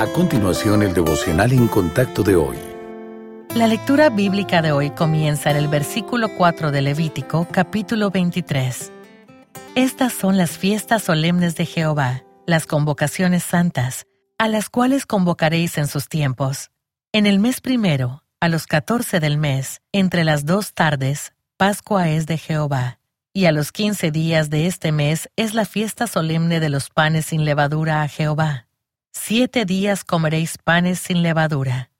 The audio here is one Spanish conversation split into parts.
A continuación, el devocional en contacto de hoy. La lectura bíblica de hoy comienza en el versículo 4 de Levítico, capítulo 23. Estas son las fiestas solemnes de Jehová, las convocaciones santas, a las cuales convocaréis en sus tiempos. En el mes primero, a los catorce del mes, entre las dos tardes, Pascua es de Jehová. Y a los quince días de este mes es la fiesta solemne de los panes sin levadura a Jehová. Siete días comeréis panes sin levadura.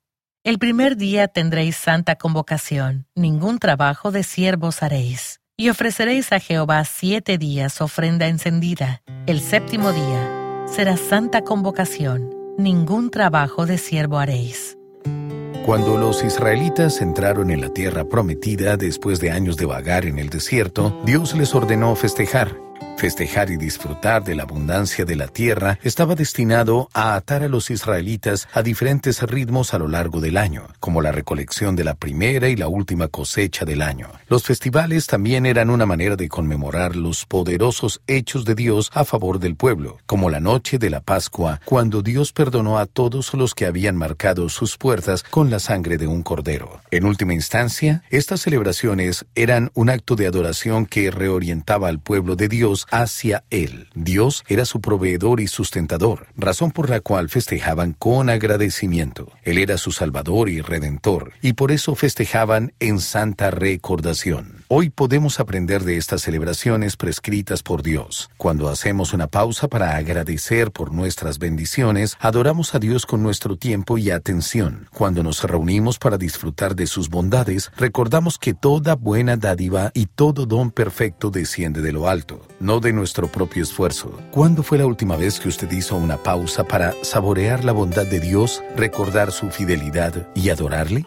El primer día tendréis santa convocación, ningún trabajo de siervos haréis. Y ofreceréis a Jehová siete días ofrenda encendida. El séptimo día será santa convocación, ningún trabajo de siervo haréis. Cuando los israelitas entraron en la tierra prometida después de años de vagar en el desierto, Dios les ordenó festejar. Festejar y disfrutar de la abundancia de la tierra estaba destinado a atar a los israelitas a diferentes ritmos a lo largo del año, como la recolección de la primera y la última cosecha del año. Los festivales también eran una manera de conmemorar los poderosos hechos de Dios a favor del pueblo, como la noche de la Pascua, cuando Dios perdonó a todos los que habían marcado sus puertas con la sangre de un cordero. En última instancia, estas celebraciones eran un acto de adoración que reorientaba al pueblo de Dios hacia Él. Dios era su proveedor y sustentador, razón por la cual festejaban con agradecimiento. Él era su Salvador y Redentor, y por eso festejaban en santa recordación. Hoy podemos aprender de estas celebraciones prescritas por Dios. Cuando hacemos una pausa para agradecer por nuestras bendiciones, adoramos a Dios con nuestro tiempo y atención. Cuando nos reunimos para disfrutar de sus bondades, recordamos que toda buena dádiva y todo don perfecto desciende de lo alto, no de nuestro propio esfuerzo. ¿Cuándo fue la última vez que usted hizo una pausa para saborear la bondad de Dios, recordar su fidelidad y adorarle?